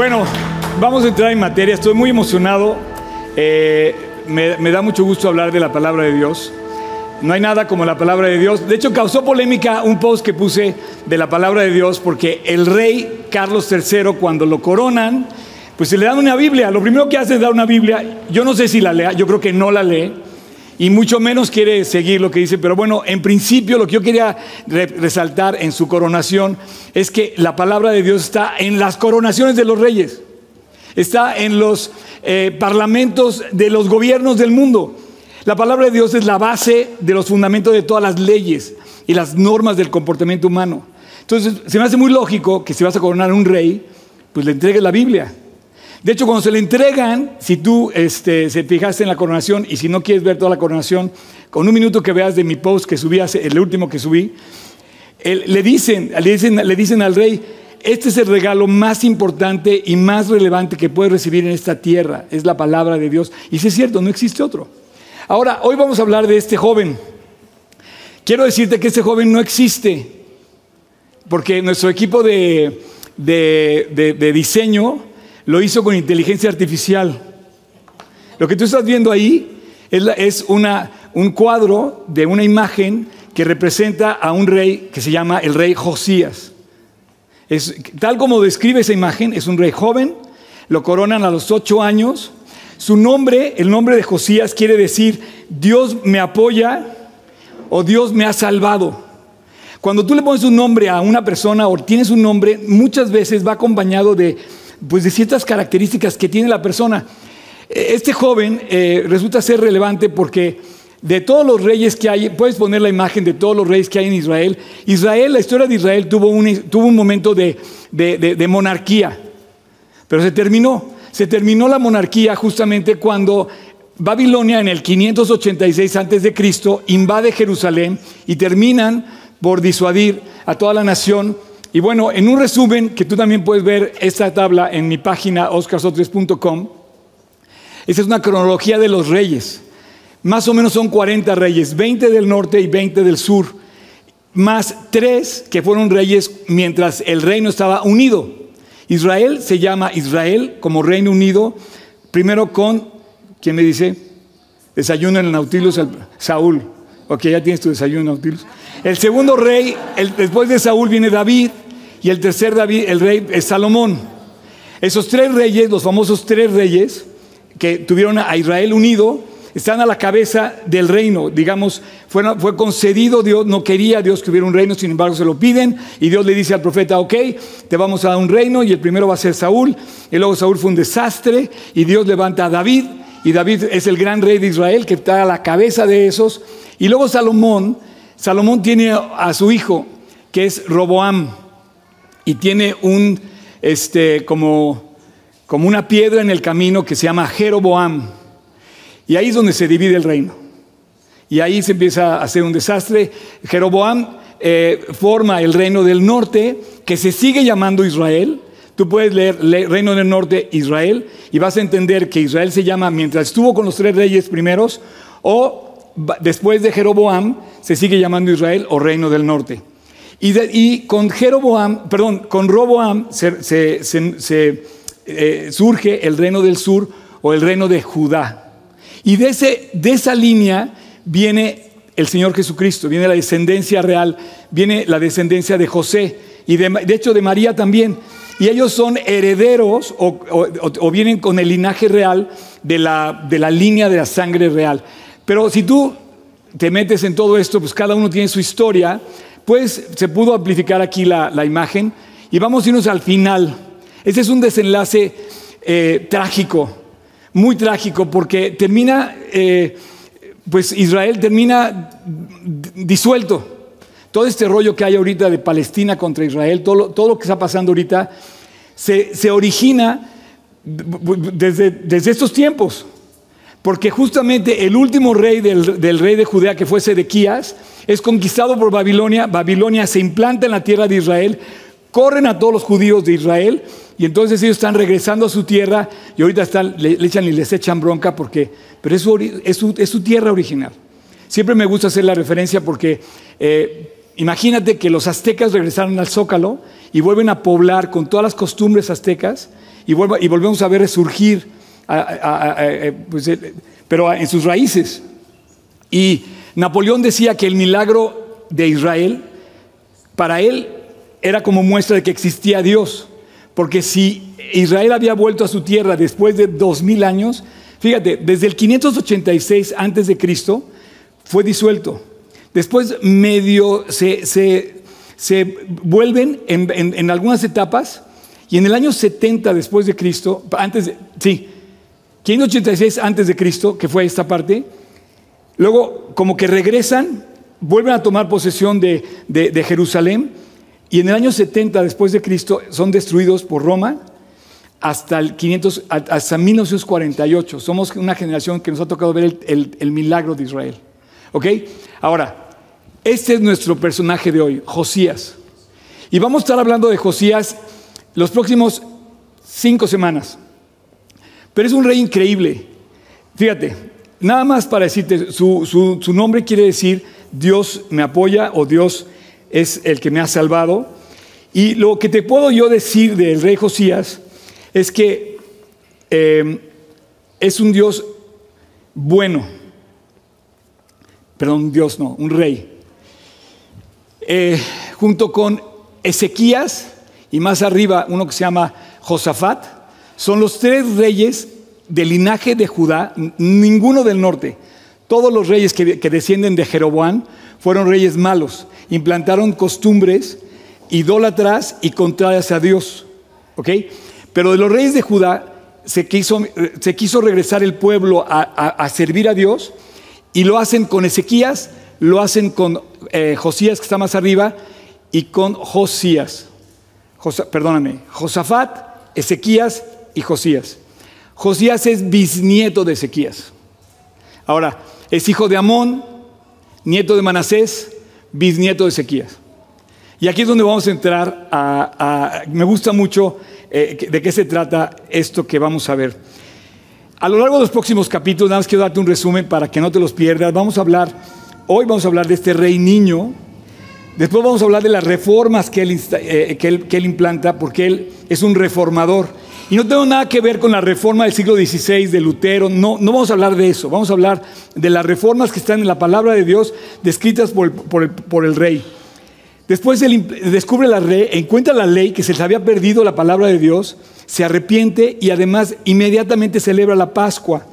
Bueno, vamos a entrar en materia. Estoy muy emocionado. Eh, me, me da mucho gusto hablar de la palabra de Dios. No hay nada como la palabra de Dios. De hecho, causó polémica un post que puse de la palabra de Dios porque el rey Carlos III, cuando lo coronan, pues se le dan una Biblia. Lo primero que hace es dar una Biblia. Yo no sé si la lea, yo creo que no la lee. Y mucho menos quiere seguir lo que dice. Pero bueno, en principio lo que yo quería re- resaltar en su coronación es que la palabra de Dios está en las coronaciones de los reyes. Está en los eh, parlamentos de los gobiernos del mundo. La palabra de Dios es la base de los fundamentos de todas las leyes y las normas del comportamiento humano. Entonces, se me hace muy lógico que si vas a coronar a un rey, pues le entregues la Biblia. De hecho, cuando se le entregan, si tú este, se fijaste en la coronación y si no quieres ver toda la coronación, con un minuto que veas de mi post que subí, hace, el último que subí, le, dicen, le, dicen, le dicen al rey, este es el regalo más importante y más relevante que puedes recibir en esta tierra, es la palabra de Dios. Y si es cierto, no existe otro. Ahora, hoy vamos a hablar de este joven. Quiero decirte que este joven no existe, porque nuestro equipo de- de- de diseño lo hizo con inteligencia artificial. Lo que tú estás viendo ahí es, es una, un cuadro de una imagen que representa a un rey que se llama el rey Josías. Es, tal como describe esa imagen, es un rey joven, lo coronan a los ocho años. Su nombre, el nombre de Josías, quiere decir Dios me apoya o Dios me ha salvado. Cuando tú le pones un nombre a una persona o tienes un nombre, muchas veces va acompañado de, pues, de ciertas características que tiene la persona. Eh, Este joven eh, resulta ser relevante porque de todos los reyes que hay, puedes poner la imagen de todos los reyes que hay en Israel. Israel, la historia de Israel tuvo un, tuvo un momento de, de- de- monarquía, pero se terminó. Se terminó la monarquía justamente cuando Babilonia en el 586 antes de Cristo invade Jerusalén y terminan por disuadir a toda la nación. Y bueno, en un resumen que tú también puedes ver esta tabla en mi página oscarsotres.com, esa es una cronología de los reyes. Más o menos son 40 reyes, 20 del norte y 20 del sur, más tres que fueron reyes mientras el reino estaba unido. Israel se llama Israel como Reino Unido, primero con, ¿quién me dice? Desayuno en el Nautilus, Saúl. Ok, ya tienes tu desayuno Nautilus. El segundo rey, después de Saúl viene David, y el tercer David, el rey es Salomón. Esos tres reyes, los famosos tres reyes que tuvieron a Israel unido, están a la cabeza del reino. Digamos, fue, fue concedido, Dios no quería Dios que hubiera un reino, sin embargo se lo piden y Dios le dice al profeta, ok, te vamos a dar un reino y el primero va a ser Saúl. Y luego Saúl fue un desastre y Dios levanta a David y David es el gran rey de Israel que está a la cabeza de esos. Y luego Salomón, Salomón tiene a su hijo que es Roboam y tiene un, este, como, como una piedra en el camino que se llama Jeroboam. Y ahí es donde se divide el reino. Y ahí se empieza a hacer un desastre. Jeroboam eh, forma el reino del norte, que se sigue llamando Israel. Tú puedes leer le- Reino del Norte, Israel, y vas a entender que Israel se llama mientras estuvo con los tres reyes primeros, o después de Jeroboam, se sigue llamando Israel o Reino del Norte. Y, con Jeroboam, perdón, con Roboam se, eh, surge el reino del sur o el reino de Judá. Y de, de esa línea viene el Señor Jesucristo, viene la descendencia real, viene la descendencia de José y de, hecho de María también. Y ellos son herederos o, o- o vienen con el linaje real de la, de la línea de la sangre real. Pero si tú te metes en todo esto, pues cada uno tiene su historia, pues se pudo amplificar aquí la, imagen y vamos a irnos al final. Ese es un desenlace eh, trágico, muy trágico, porque termina, eh, pues Israel termina disuelto. Todo este rollo que hay ahorita de Palestina contra Israel, todo lo, todo lo que está pasando ahorita, se, se origina desde, desde estos tiempos. Porque justamente el último rey del, rey de Judea, que fue Sedequías, es conquistado por Babilonia. Babilonia se implanta en la tierra de Israel, corren a todos los judíos de Israel y entonces ellos están regresando a su tierra y ahorita están, le, echan y les echan bronca porque, pero es su, tierra original. Siempre me gusta hacer la referencia porque eh, imagínate que los aztecas regresaron al Zócalo y vuelven a poblar con todas las costumbres aztecas y volvemos a ver resurgir, pues, pero en sus raíces. Y Napoleón decía que el milagro de Israel, para él, era como muestra de que existía Dios. Porque si Israel había vuelto a su tierra después de dos mil años, fíjate, desde el 586 antes Cristo fue disuelto. Después medio se, se, vuelven en, algunas etapas y en el año 70 después de Cristo, antes de, sí, 586 antes de Cristo, que fue esta parte, luego como que regresan, vuelven a tomar posesión de, Jerusalén y en el año 70 después de Cristo son destruidos por Roma hasta, el 500, hasta 1948. Somos una generación que nos ha tocado ver el, milagro de Israel. ¿Ok? Ahora, este es nuestro personaje de hoy, Josías. Y vamos a estar hablando de Josías los próximos cinco semanas. Pero es un rey increíble. Fíjate, nada más para decirte, su, su nombre quiere decir Dios me apoya o Dios es el que me ha salvado. Y lo que te puedo yo decir del rey Josías es que eh, es un Dios bueno. Perdón, Dios no, un rey. Eh, junto con Ezequías y más arriba uno que se llama Josafat, son los tres reyes del linaje de Judá, ninguno del norte. Todos los reyes que, que descienden de Jeroboam fueron reyes malos implantaron costumbres idólatras y contrarias a Dios. ¿Ok? Pero de los reyes de Judá se quiso, se quiso regresar el pueblo a, servir a Dios y lo hacen con Ezequías, lo hacen con eh, Josías, que está más arriba, y con Josías. perdóname, Josafat, Ezequías y Josías. Josías es bisnieto de Ezequías. Ahora, es hijo de Amón, nieto de Manasés, bisnieto de Ezequías. Y aquí es donde vamos a entrar a... me gusta mucho eh, de qué se trata esto que vamos a ver. A lo largo de los próximos capítulos, nada más quiero darte un resumen para que no te los pierdas. Vamos a hablar, hoy vamos a hablar de este rey niño. Después vamos a hablar de las reformas que él, eh, que él, que él implanta, porque él es un reformador. Y no tengo nada que ver con la reforma del siglo XVI de Lutero, no, no vamos a hablar de eso, vamos a hablar de las reformas que están en la palabra de Dios descritas por, el, rey. Después él descubre la ley, encuentra la ley que se les había perdido la palabra de Dios, se arrepiente y además inmediatamente celebra la Pascua,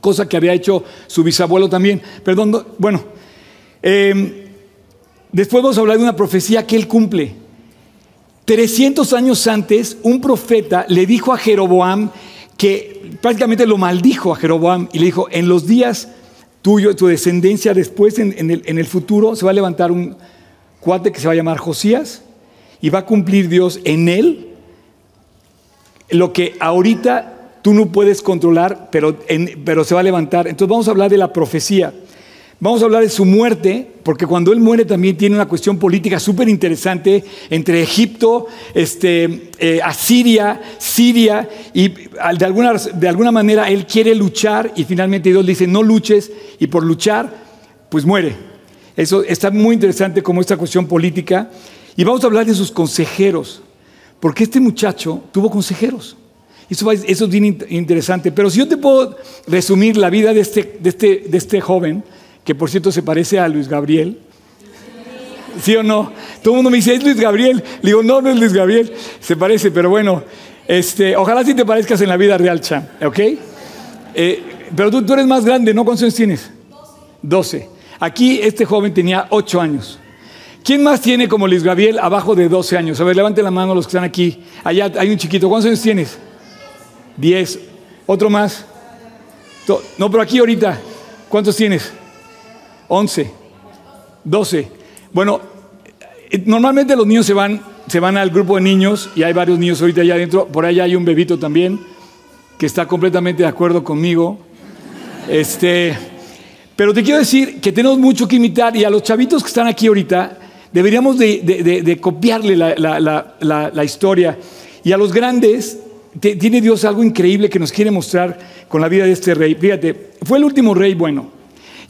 cosa que había hecho su bisabuelo también. Perdón, bueno, em, después vamos a hablar de una profecía que él cumple. 300 años antes, un profeta le dijo a Jeroboam que prácticamente lo maldijo a Jeroboam y le dijo, en los días tuyo, tu descendencia, después en, el, en el futuro se va a levantar un cuate que se va a llamar Josías y va a cumplir Dios en él lo que ahorita tú no puedes controlar, pero, pero se va a levantar. Entonces vamos a hablar de la profecía. Vamos a hablar de su muerte, porque cuando él muere también tiene una cuestión política súper interesante entre Egipto, este, eh, Asiria, Siria, y de alguna, de alguna manera él quiere luchar y finalmente Dios le dice, no luches, y por luchar, pues muere. Eso está muy interesante como esta cuestión política. Y vamos a hablar de sus consejeros, porque este muchacho tuvo consejeros. Eso, eso es bien interesante. Pero si yo te puedo resumir la vida de este, de este, de este joven, que por cierto se parece a Luis Gabriel. ¿Sí o no? Todo el mundo me dice, ¿es Luis Gabriel? Le digo, no, no es Luis Gabriel. Se parece, pero bueno, este, ojalá sí te parezcas en la vida real, Cham, ¿ok? Eh, pero tú, tú, eres más grande, ¿no? ¿Cuántos años tienes? 12. Aquí este joven tenía 8 años. ¿Quién más tiene como Luis Gabriel abajo de 12 años? A ver, levanten la mano los que están aquí. Allá hay un chiquito. ¿Cuántos años tienes? 10. ¿Otro más? No, pero aquí ahorita. ¿Cuántos tienes? 11, 12. Bueno, eh, normalmente los niños se van, se van al grupo de niños y hay varios niños ahorita allá adentro. Por allá hay un bebito también que está completamente de acuerdo conmigo. Este, pero te quiero decir que tenemos mucho que imitar y a los chavitos que están aquí ahorita deberíamos de, copiarle la, historia. Y a los grandes tiene Dios algo increíble que nos quiere mostrar con la vida de este rey. Fíjate, fue el último rey bueno.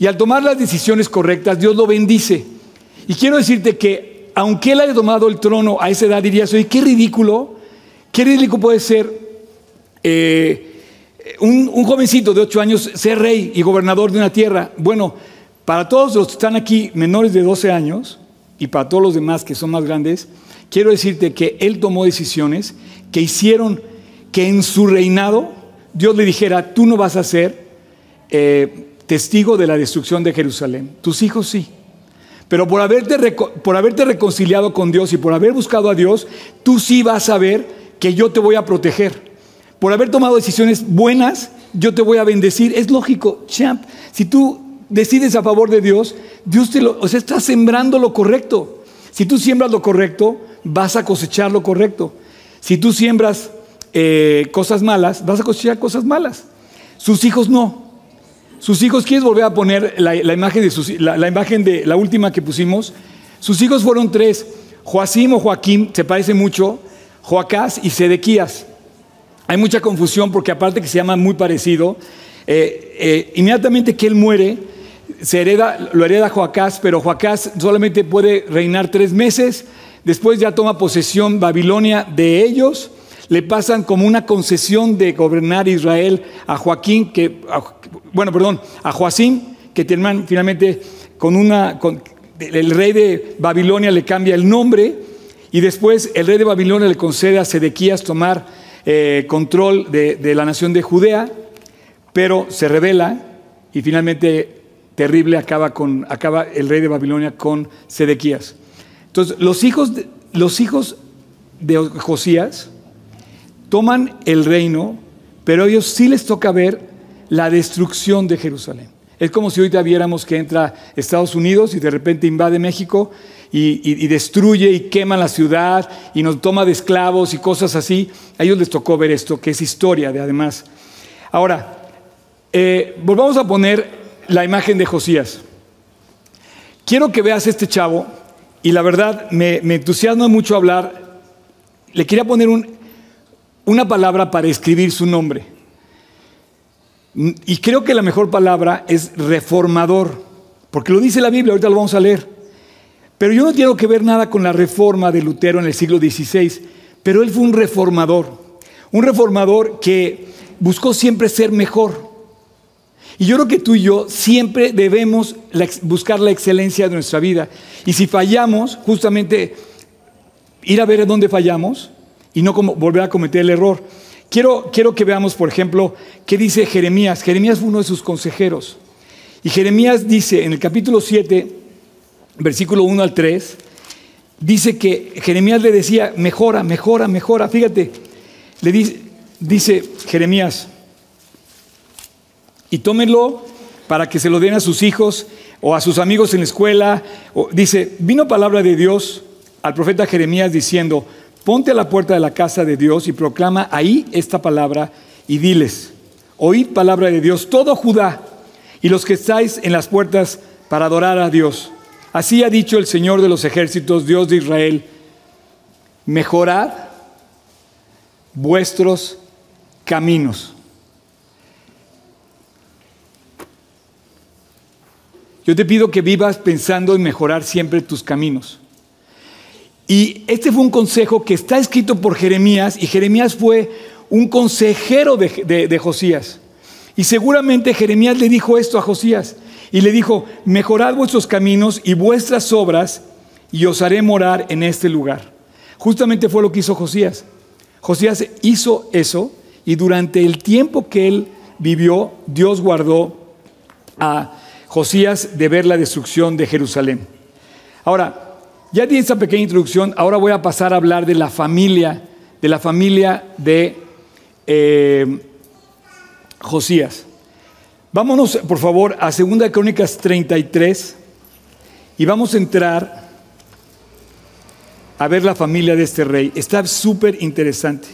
Y al tomar las decisiones correctas, Dios lo bendice. Y quiero decirte que, aunque él haya tomado el trono a esa edad, dirías, oye, qué ridículo, qué ridículo puede ser eh, un, jovencito de ocho años ser rey y gobernador de una tierra. Bueno, para todos los que están aquí menores de 12 años y para todos los demás que son más grandes, quiero decirte que él tomó decisiones que hicieron que en su reinado Dios le dijera, tú no vas a ser eh, testigo de la destrucción de Jerusalén, tus hijos sí. Pero por haberte, por haberte reconciliado con Dios y por haber buscado a Dios, tú sí vas a ver que yo te voy a proteger. Por haber tomado decisiones buenas, yo te voy a bendecir. Es lógico, champ. Si tú decides a favor de Dios, Dios te lo, o sea, está sembrando lo correcto. Si tú siembras lo correcto, vas a cosechar lo correcto. Si tú siembras eh, cosas malas, vas a cosechar cosas malas. Sus hijos no. Sus hijos, ¿quieres volver a poner la, imagen de la, última que pusimos? Sus hijos fueron tres. Joacim o Joaquín, se parece mucho, Joacás y Sedequías. Hay mucha confusión porque aparte que se llama muy parecido, eh, eh, inmediatamente que él muere, se hereda, lo hereda Joacás, pero Joacás solamente puede reinar tres meses, después ya toma posesión Babilonia de ellos, le pasan como una concesión de gobernar Israel a Joaquín, que, bueno, perdón, a Joacim, que finalmente con una, el rey de Babilonia le cambia el nombre y después el rey de Babilonia le concede a Sedequías tomar eh, control de, la nación de Judea, pero se revela y finalmente terrible acaba, con, acaba el rey de Babilonia con Sedequías. Entonces, los hijos los hijos de Josías toman el reino, pero a ellos sí les toca ver la destrucción de Jerusalén. Es como si ahorita viéramos que entra Estados Unidos y de repente invade México y, destruye y quema la ciudad y nos toma de esclavos y cosas así. A ellos les tocó ver esto, que es historia de además. Ahora, eh, volvamos a poner la imagen de Josías. Quiero que veas este chavo y la verdad me, entusiasma mucho hablar. Le quería poner una palabra para escribir su nombre. Y creo que la mejor palabra es reformador, porque lo dice la Biblia, ahorita lo vamos a leer. Pero yo no tengo que ver nada con la reforma de Lutero en el siglo XVI, pero él fue un reformador, un reformador que buscó siempre ser mejor. Y yo creo que tú y yo siempre debemos buscar la excelencia de nuestra vida. Y si fallamos, justamente ir a ver dónde fallamos y no como volver a cometer el error. Quiero, que veamos, por ejemplo, qué dice Jeremías. Jeremías fue uno de sus consejeros. Y Jeremías dice en el capítulo 7, versículo 1 al 3, dice que Jeremías le decía, mejora, mejora, mejora. Fíjate, le dice, dice Jeremías, y tómenlo para que se lo den a sus hijos o a sus amigos en la escuela. dice, vino palabra de Dios al profeta Jeremías diciendo, ponte a la puerta de la casa de Dios y proclama ahí esta palabra y diles, oíd palabra de Dios, todo Judá y los que estáis en las puertas para adorar a Dios. Así ha dicho el Señor de los ejércitos, Dios de Israel, mejorad vuestros caminos Yo te pido que vivas pensando en mejorar siempre tus caminos. Y este fue un consejo que está escrito por Jeremías y Jeremías fue un consejero de, Josías. Y seguramente Jeremías le dijo esto a Josías y le dijo, mejorad vuestros caminos y vuestras obras y os haré morar en este lugar. Justamente fue lo que hizo Josías. Josías hizo eso y durante el tiempo que él vivió, Dios guardó a Josías de ver la destrucción de Jerusalén. Ahora, ya di esta pequeña introducción, ahora voy a pasar a hablar de la familia, de la familia de eh, Josías. Vámonos, por favor, a 2 Crónicas 33 y vamos a entrar a ver la familia de este rey. Está súper interesante.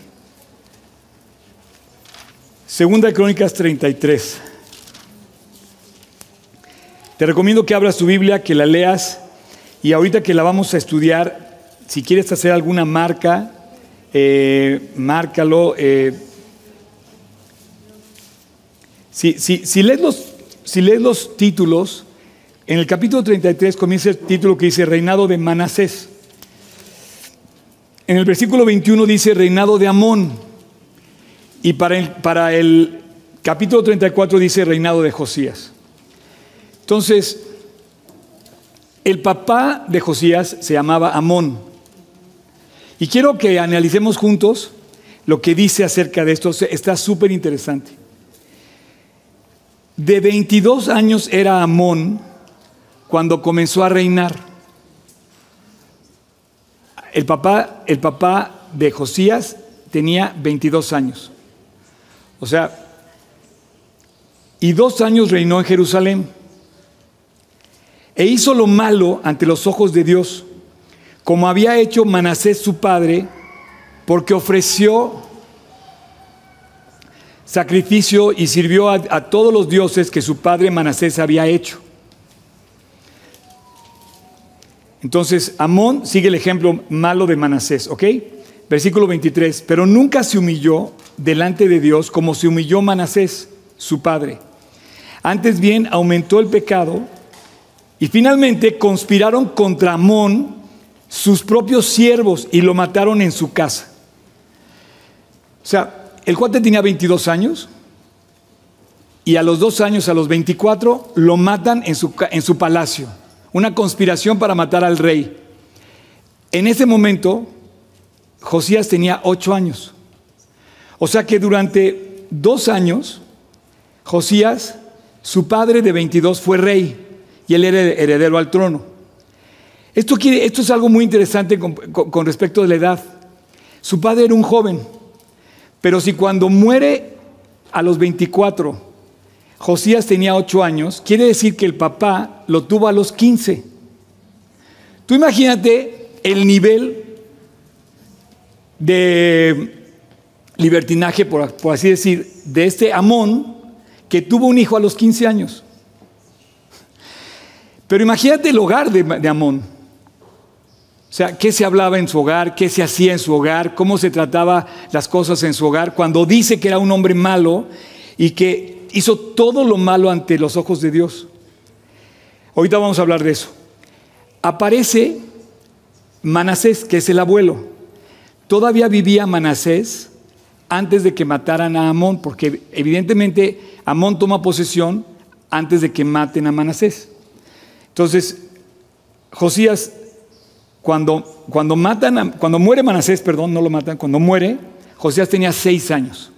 Segunda Crónicas 33. Te recomiendo que abras tu Biblia, que la leas y ahorita que la vamos a estudiar, si quieres hacer alguna marca, eh, márcalo. Eh. Si, lees los, si lees los títulos, en el capítulo 33 comienza el título que dice Reinado de Manasés. En el versículo 21 dice Reinado de Amón. Y para el, para el capítulo 34 dice reinado de Josías. Entonces, el papá de Josías se llamaba Amón. Y quiero que analicemos juntos lo que dice acerca de esto. Está súper interesante. De 22 años era Amón cuando comenzó a reinar. El papá, el papá de Josías tenía 22 años. O sea, y dos años reinó en Jerusalén. E hizo lo malo ante los ojos de Dios, como había hecho Manasés su padre, porque ofreció sacrificio y sirvió a, todos los dioses que su padre Manasés había hecho. Entonces, Amón sigue el ejemplo malo de Manasés, ¿ok? Versículo 23, pero nunca se humilló delante de Dios como se humilló Manasés, su padre. Antes bien, aumentó el pecado y finalmente conspiraron contra Amón sus propios siervos y lo mataron en su casa. O sea, el cuate tenía 22 años y a los dos años, a los 24, lo matan en su, en su palacio. Una conspiración para matar al rey. En ese momento, Josías tenía ocho años. O sea que durante dos años, Josías, su padre de 22, fue rey y él era heredero al trono. Esto, es algo muy interesante con, con respecto de la edad. Su padre era un joven, pero si cuando muere a los 24, Josías tenía 8 años, quiere decir que el papá lo tuvo a los 15. Tú imagínate el nivel de libertinaje, por, así decir, de este Amón que tuvo un hijo a los 15 años. Pero imagínate el hogar de, Amón. O sea, qué se hablaba en su hogar, qué se hacía en su hogar, cómo se trataba las cosas en su hogar, cuando dice que era un hombre malo y que hizo todo lo malo ante los ojos de Dios. Ahorita vamos a hablar de eso. Aparece Manasés, que es el abuelo. Todavía vivía Manasés antes de que mataran a Amón, porque evidentemente Amón toma posesión antes de que maten a Manasés. Entonces, Josías, cuando, cuando, matan cuando muere Manasés, perdón, no lo matan, cuando muere, Josías tenía seis años.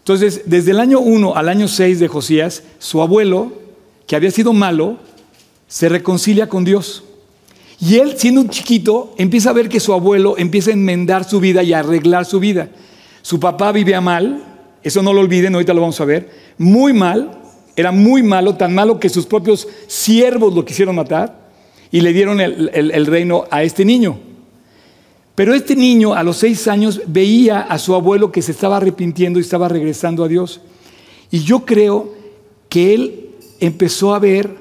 Entonces, desde el año 1 al año 6 de Josías, su abuelo, que había sido malo, se reconcilia con Dios. Y él, siendo un chiquito, empieza a ver que su abuelo empieza a enmendar su vida y a arreglar su vida. Su papá vivía mal, eso no lo olviden, ahorita lo vamos a ver, muy mal, era muy malo, tan malo que sus propios siervos lo quisieron matar y le dieron el, el reino a este niño. Pero este niño a los seis años veía a su abuelo que se estaba arrepintiendo y estaba regresando a Dios. Y yo creo que él empezó a ver,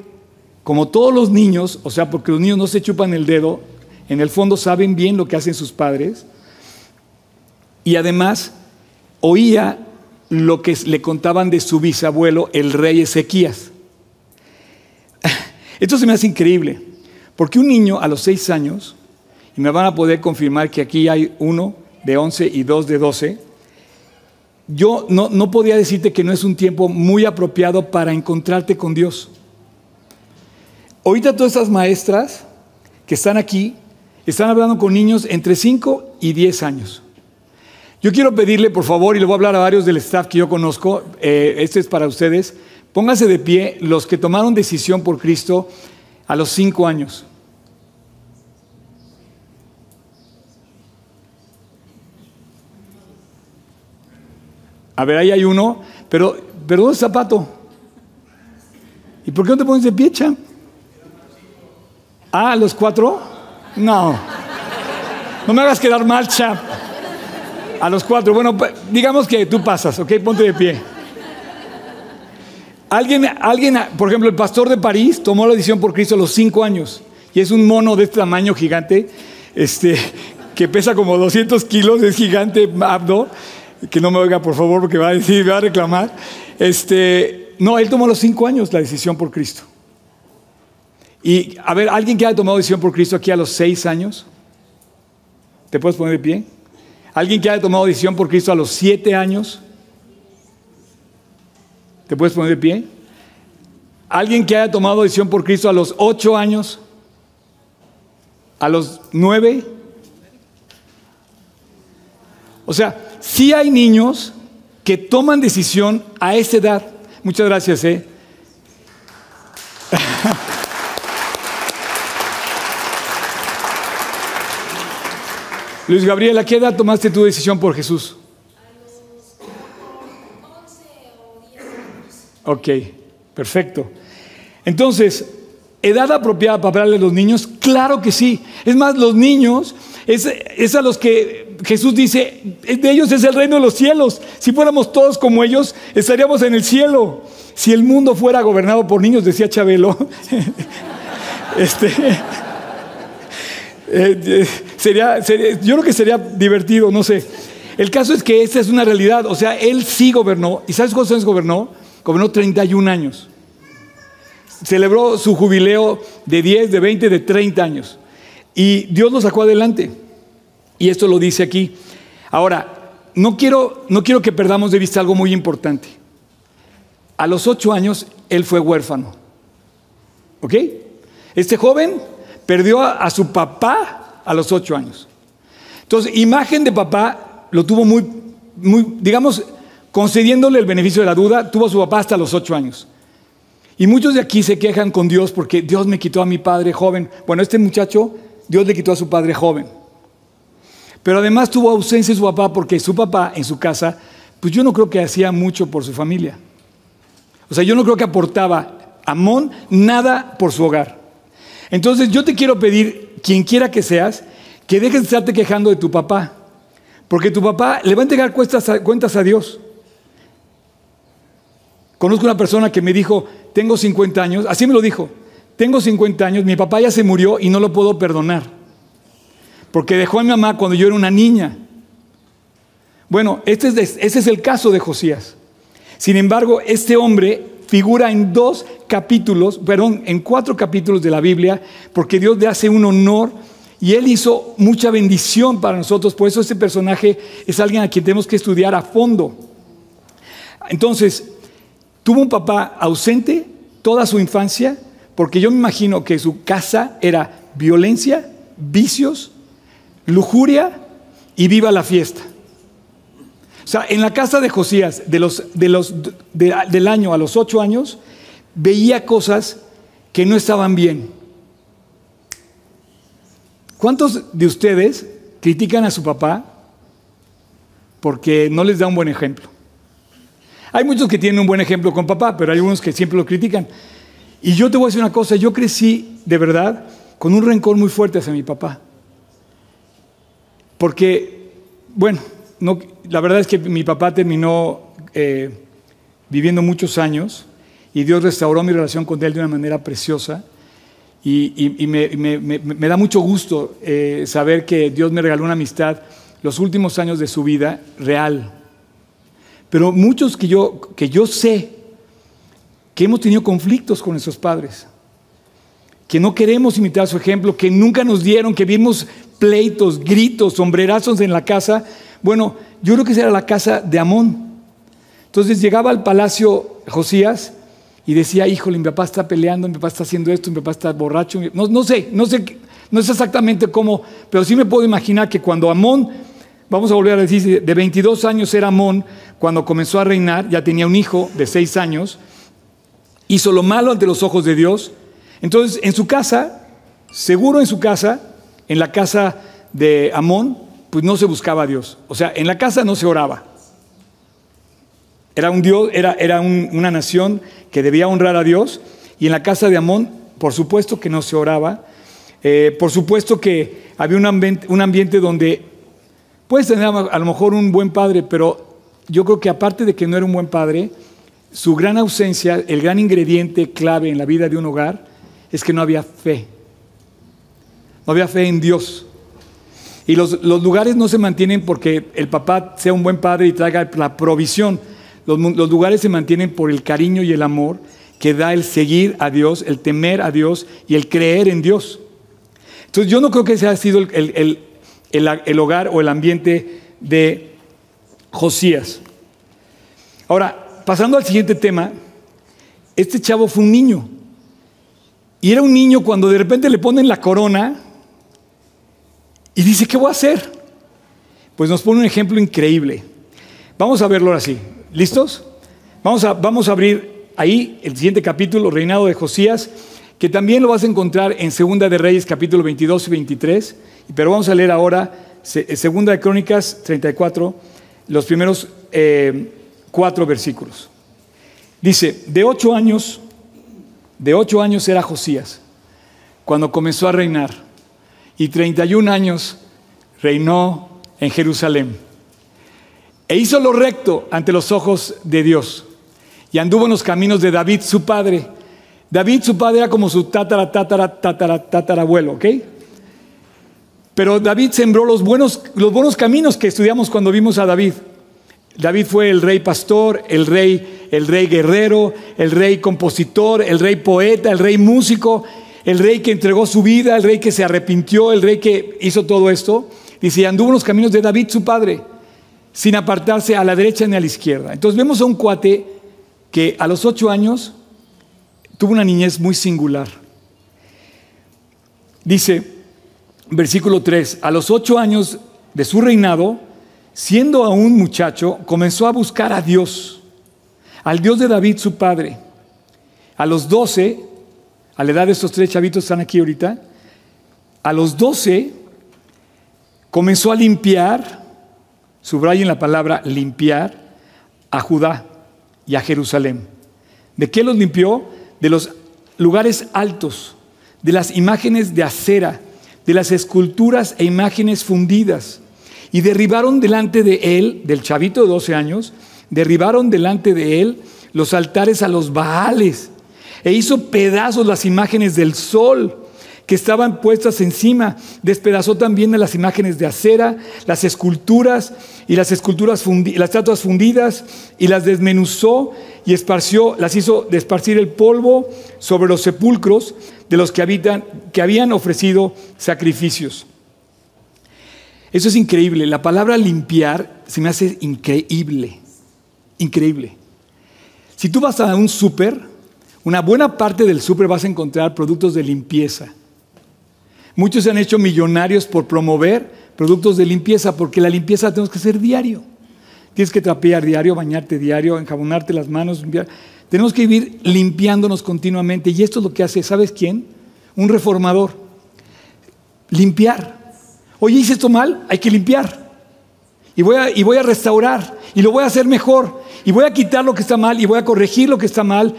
como todos los niños, o sea, porque los niños no se chupan el dedo, en el fondo saben bien lo que hacen sus padres, y además oía lo que le contaban de su bisabuelo, el rey Ezequías. Esto se me hace increíble, porque un niño a los seis años, y me van a poder confirmar que aquí hay uno de 11 y dos de 12, yo no, no podía decirte que no es un tiempo muy apropiado para encontrarte con Dios. Ahorita todas estas maestras que están aquí están hablando con niños entre 5 y 10 años. Yo quiero pedirle, por favor, y le voy a hablar a varios del staff que yo conozco, eh, este es para ustedes, pónganse de pie los que tomaron decisión por Cristo a los 5 años. A ver, ahí hay uno, pero, pero ¿dónde está Pato? ¿Y por qué no te pones de pie, champ? Ah, ¿los cuatro? No. No me hagas quedar mal, champ. A los cuatro. Bueno, pues, digamos que tú pasas, ¿ok? Ponte de pie. Alguien, alguien, por ejemplo, el pastor de París tomó la decisión por Cristo a los cinco años. Y es un mono de este tamaño gigante, este, que pesa como 200 kilos, es gigante, abdo que no me oiga por favor porque va a decir, va a reclamar. Este, no, él tomó a los cinco años la decisión por Cristo. Y a ver, alguien que haya tomado decisión por Cristo aquí a los seis años, ¿te puedes poner de pie? ¿Alguien que haya tomado decisión por Cristo a los siete años? ¿Te puedes poner de pie? ¿Alguien que haya tomado decisión por Cristo a los ocho años? ¿A los nueve? O sea, sí hay niños que toman decisión a esa edad. Muchas gracias, ¿eh? Luis Gabriel, ¿a qué edad tomaste tu decisión por Jesús? A los 11 o 10 años. Ok, perfecto. Entonces, ¿edad apropiada para hablarle a los niños? Claro que sí. Es más, los niños es, es, a los que Jesús dice, de ellos es el reino de los cielos. Si fuéramos todos como ellos, estaríamos en el cielo. Si el mundo fuera gobernado por niños, decía Chabelo, este, eh, eh, sería, yo creo que sería divertido, no sé. El caso es que esa es una realidad. O sea, él sí gobernó. ¿Y sabes cuántos años gobernó? Gobernó 31 años. Celebró su jubileo de 10, de 20, de 30 años. Y Dios lo sacó adelante. Y esto lo dice aquí. Ahora, no quiero, no quiero que perdamos de vista algo muy importante. A los ocho años, él fue huérfano. ¿Ok? Este joven perdió a, su papá a los ocho años. Entonces, imagen de papá lo tuvo muy, muy, digamos, concediéndole el beneficio de la duda, tuvo a su papá hasta los ocho años. Y muchos de aquí se quejan con Dios porque Dios me quitó a mi padre joven. Bueno, este muchacho, Dios le quitó a su padre joven. Pero además tuvo ausencia de su papá porque su papá en su casa, pues yo no creo que hacía mucho por su familia. O sea, yo no creo que aportaba a Amón nada por su hogar. Entonces yo te quiero pedir, quien quiera que seas, que dejes de estarte quejando de tu papá. Porque tu papá le va a entregar cuentas a, Dios. Conozco una persona que me dijo, tengo 50 años, así me lo dijo, tengo 50 años, mi papá ya se murió y no lo puedo perdonar. Porque dejó a mi mamá cuando yo era una niña. Bueno, este es, ese es el caso de Josías. Sin embargo, este hombre figura en dos capítulos, perdón, en cuatro capítulos de la Biblia, porque Dios le hace un honor y Él hizo mucha bendición para nosotros. Por eso este personaje es alguien a quien tenemos que estudiar a fondo. Entonces, tuvo un papá ausente toda su infancia, porque yo me imagino que su casa era violencia, vicios, lujuria y viva la fiesta. O sea, en la casa de Josías, de los, de los, del año a los ocho años, veía cosas que no estaban bien. ¿Cuántos de ustedes critican a su papá porque no les da un buen ejemplo? Hay muchos que tienen un buen ejemplo con papá, pero hay unos que siempre lo critican. Y yo te voy a decir una cosa, yo crecí de verdad con un rencor muy fuerte hacia mi papá. Porque, bueno, la verdad es que mi papá terminó eh, viviendo muchos años y Dios restauró mi relación con él de una manera preciosa. Y, me, da mucho gusto eh, saber que Dios me regaló una amistad los últimos años de su vida real. Pero muchos que yo, que yo sé que hemos tenido conflictos con nuestros padres, que no queremos imitar su ejemplo, que nunca nos dieron, que vimos pleitos, gritos, sombrerazos en la casa, bueno, yo creo que esa era la casa de Amón. Entonces llegaba al palacio Josías y decía, híjole, mi papá está peleando, mi papá está haciendo esto, mi papá está borracho. No, sé, no sé, no sé exactamente cómo, pero sí me puedo imaginar que cuando Amón, vamos a volver a decir, de 22 años era Amón, cuando comenzó a reinar, ya tenía un hijo de 6 años, hizo lo malo ante los ojos de Dios. Entonces, en su casa, seguro en su casa, en la casa de Amón, pues no se buscaba a Dios. O sea, en la casa no se oraba. Era un Dios, era, era una nación que debía honrar a Dios. Y en la casa de Amón, por supuesto que no se oraba. Eh, por supuesto que había un ambiente, un ambiente donde puedes tener a lo mejor un buen padre, pero yo creo que aparte de que no era un buen padre, su gran ausencia, el gran ingrediente clave en la vida de un hogar, es que no había fe. No había fe en Dios. Y los, lugares no se mantienen porque el papá sea un buen padre y traiga la provisión. Los, lugares se mantienen por el cariño y el amor que da el seguir a Dios, el temer a Dios y el creer en Dios. Entonces yo no creo que ese haya sido el, el, hogar o el ambiente de Josías. Ahora, pasando al siguiente tema, este chavo fue un niño. Y era un niño cuando de repente le ponen la corona y dice, ¿qué voy a hacer? Pues nos pone un ejemplo increíble. Vamos a verlo así. ¿Listos? Vamos a, vamos a abrir ahí el siguiente capítulo, reinado de Josías, que también lo vas a encontrar en Segunda de Reyes, capítulo 22 y 23. Pero vamos a leer ahora eh, Segunda de Crónicas 34, los primeros eh, cuatro versículos. Dice, de ocho años, de ocho años era Josías, cuando comenzó a reinar, y 31 años reinó en Jerusalén. E hizo lo recto ante los ojos de Dios, y anduvo en los caminos de David, su padre. David, su padre, era como su tatara, tatara, tatara, tatarabuelo, ¿ok? Pero David sembró los buenos, los buenos caminos que estudiamos cuando vimos a David. David fue el rey pastor, el rey, el rey guerrero, el rey compositor, el rey poeta, el rey músico, el rey que entregó su vida, el rey que se arrepintió, el rey que hizo todo esto. Dice, anduvo en los caminos de David, su padre, sin apartarse a la derecha ni a la izquierda. Entonces vemos a un cuate que a los ocho años tuvo una niñez muy singular. Dice, versículo 3, a los ocho años de su reinado, siendo aún muchacho, comenzó a buscar a Dios, al Dios de David, su padre. A los doce, a la edad de estos tres chavitos están aquí ahorita, a los doce comenzó a limpiar, subrayen la palabra limpiar, a Judá y a Jerusalén. ¿De qué los limpió? De los lugares altos, de las imágenes de acera, de las esculturas e imágenes fundidas y derribaron delante de él, del chavito de 12 años, derribaron delante de él los altares a los Baales e hizo pedazos las imágenes del sol que estaban puestas encima. Despedazó también las imágenes de acera, las esculturas y las esculturas las estatuas fundidas y las desmenuzó y esparció, las hizo esparcir el polvo sobre los sepulcros de los que habitan que habían ofrecido sacrificios. Eso es increíble. La palabra limpiar se me hace increíble. Increíble. Si tú vas a un súper, una buena parte del súper vas a encontrar productos de limpieza. Muchos se han hecho millonarios por promover productos de limpieza, porque la limpieza la tenemos que hacer diario. Tienes que trapear diario, bañarte diario, enjabonarte las manos. Tenemos que vivir limpiándonos continuamente. Y esto es lo que hace, ¿sabes quién? Un reformador. Limpiar. Oye, hice esto mal, hay que limpiar. Y voy, a, y voy a restaurar. Y lo voy a hacer mejor. Y voy a quitar lo que está mal y voy a corregir lo que está mal.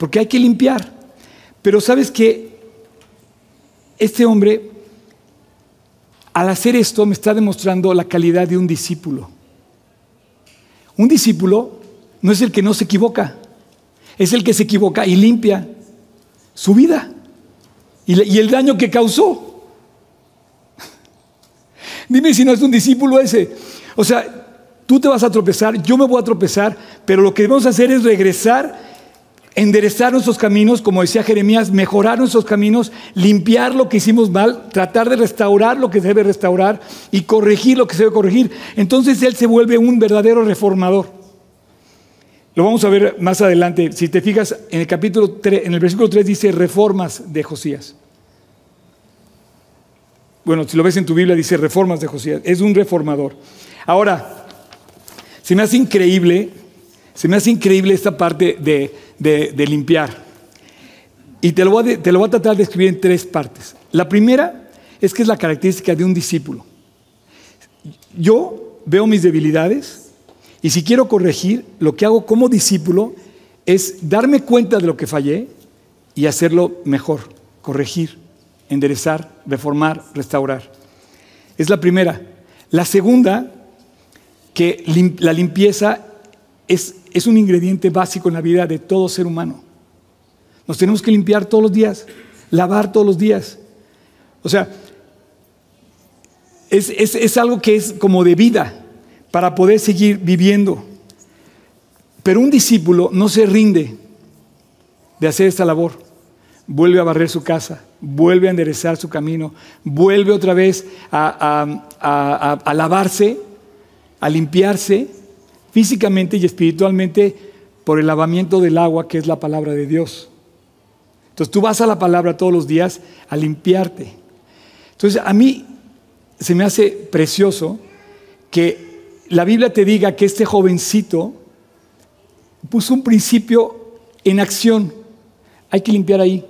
Porque hay que limpiar. Pero sabes que este hombre, al hacer esto, me está demostrando la calidad de un discípulo. Un discípulo no es el que no se equivoca, es el que se equivoca y limpia su vida y el daño que causó. Dime si no es un discípulo ese. O sea, tú te vas a tropezar, yo me voy a tropezar, pero lo que debemos hacer es regresar, enderezar nuestros caminos, como decía Jeremías, mejorar nuestros caminos, limpiar lo que hicimos mal, tratar de restaurar lo que se debe restaurar y corregir lo que se debe corregir. Entonces Él se vuelve un verdadero reformador. Lo vamos a ver más adelante. Si te fijas, en el capítulo 3, en el versículo 3 dice reformas de Josías. Bueno, si lo ves en tu Biblia dice reformas de Josías. Es un reformador. Ahora, se me hace increíble, se me hace increíble esta parte de, limpiar. Y te lo, voy a, te lo voy a tratar de escribir en tres partes. La primera es que es la característica de un discípulo. Yo veo mis debilidades y si quiero corregir, lo que hago como discípulo es darme cuenta de lo que fallé y hacerlo mejor, corregir enderezar, reformar, restaurar. Es la primera. La segunda, que la limpieza es, un ingrediente básico en la vida de todo ser humano. Nos tenemos que limpiar todos los días, lavar todos los días. O sea, es, algo que es como de vida para poder seguir viviendo. Pero un discípulo no se rinde de hacer esta labor. Vuelve a barrer su casa, vuelve a enderezar su camino, vuelve otra vez a, lavarse a limpiarse físicamente y espiritualmente por el lavamiento del agua que es la palabra de Dios. Entonces tú vas a la palabra todos los días a limpiarte. Entonces a mí se me hace precioso que la Biblia te diga que este jovencito puso un principio en acción. Hay que limpiar ahí.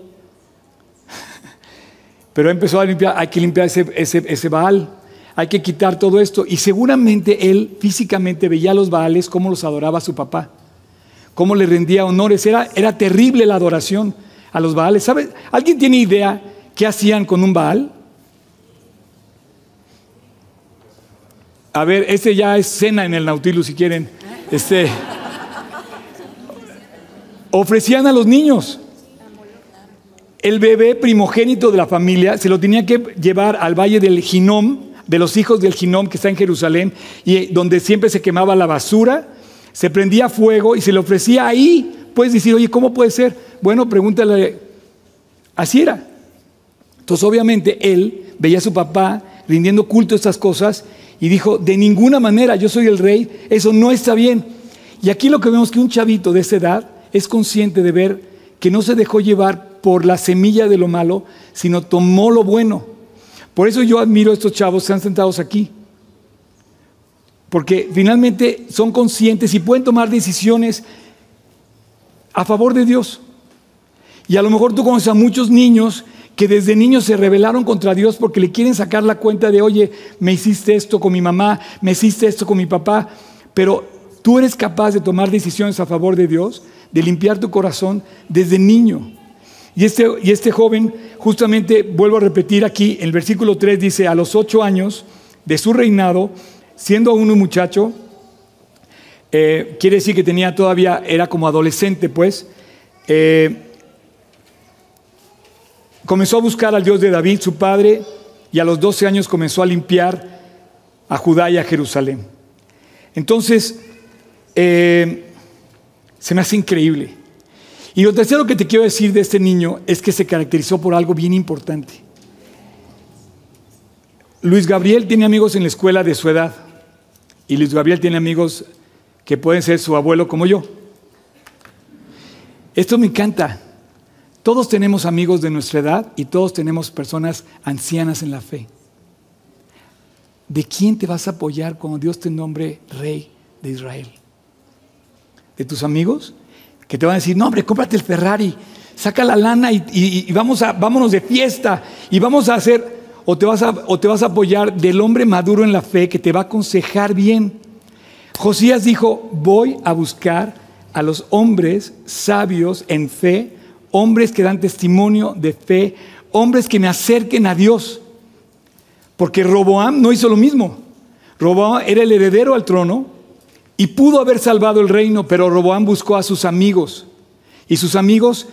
Pero empezó a limpiar, hay que limpiar ese, ese, ese Baal, hay que quitar todo esto. Y seguramente él físicamente veía a los Baales cómo los adoraba su papá, cómo le rendía honores. Era, era terrible la adoración a los Baales. ¿Sabe? ¿Alguien tiene idea qué hacían con un Baal? A ver, este ya es cena en el Nautilus si quieren. Este, ofrecían a los niños. El bebé primogénito de la familia se lo tenía que llevar al valle del Ginom, de los hijos del Ginom que está en Jerusalén, y donde siempre se quemaba la basura, se prendía fuego y se le ofrecía ahí. Puedes decir, oye, ¿cómo puede ser? Bueno, pregúntale. Así era. Entonces, obviamente, él veía a su papá rindiendo culto a estas cosas y dijo, de ninguna manera, yo soy el rey, eso no está bien. Y aquí lo que vemos que un chavito de esa edad es consciente de ver que no se dejó llevar por la semilla de lo malo, sino tomó lo bueno. Por eso yo admiro a estos chavos que están sentados aquí. Porque finalmente son conscientes y pueden tomar decisiones a favor de Dios. Y a lo mejor tú conoces a muchos niños que desde niños se rebelaron contra Dios porque le quieren sacar la cuenta de, oye, me hiciste esto con mi mamá, me hiciste esto con mi papá, pero tú eres capaz de tomar decisiones a favor de Dios, de limpiar tu corazón desde niño. Y este, y este joven, justamente, vuelvo a repetir aquí, el versículo 3 dice, a los ocho años de su reinado, siendo aún un muchacho, eh, quiere decir que tenía todavía, era como adolescente, pues, eh, comenzó a buscar al Dios de David, su padre, y a los 12 años comenzó a limpiar a Judá y a Jerusalén. Entonces, eh, se me hace increíble. Y lo tercero que te quiero decir de este niño es que se caracterizó por algo bien importante. Luis Gabriel tiene amigos en la escuela de su edad y Luis Gabriel tiene amigos que pueden ser su abuelo como yo. Esto me encanta. Todos tenemos amigos de nuestra edad y todos tenemos personas ancianas en la fe. ¿De quién te vas a apoyar cuando Dios te nombre rey de Israel? ¿De tus amigos? Que te van a decir, no, hombre, cómprate el Ferrari, saca la lana y, vamos a, vámonos de fiesta y vamos a hacer, o te, vas a, o te vas a apoyar del hombre maduro en la fe que te va a aconsejar bien. Josías dijo, voy a buscar a los hombres sabios en fe hombres que dan testimonio de fe, hombres que me acerquen a Dios. Porque Roboam no hizo lo mismo. Roboam era el heredero al trono y pudo haber salvado el reino, pero Roboam buscó a sus amigos. Y sus amigos,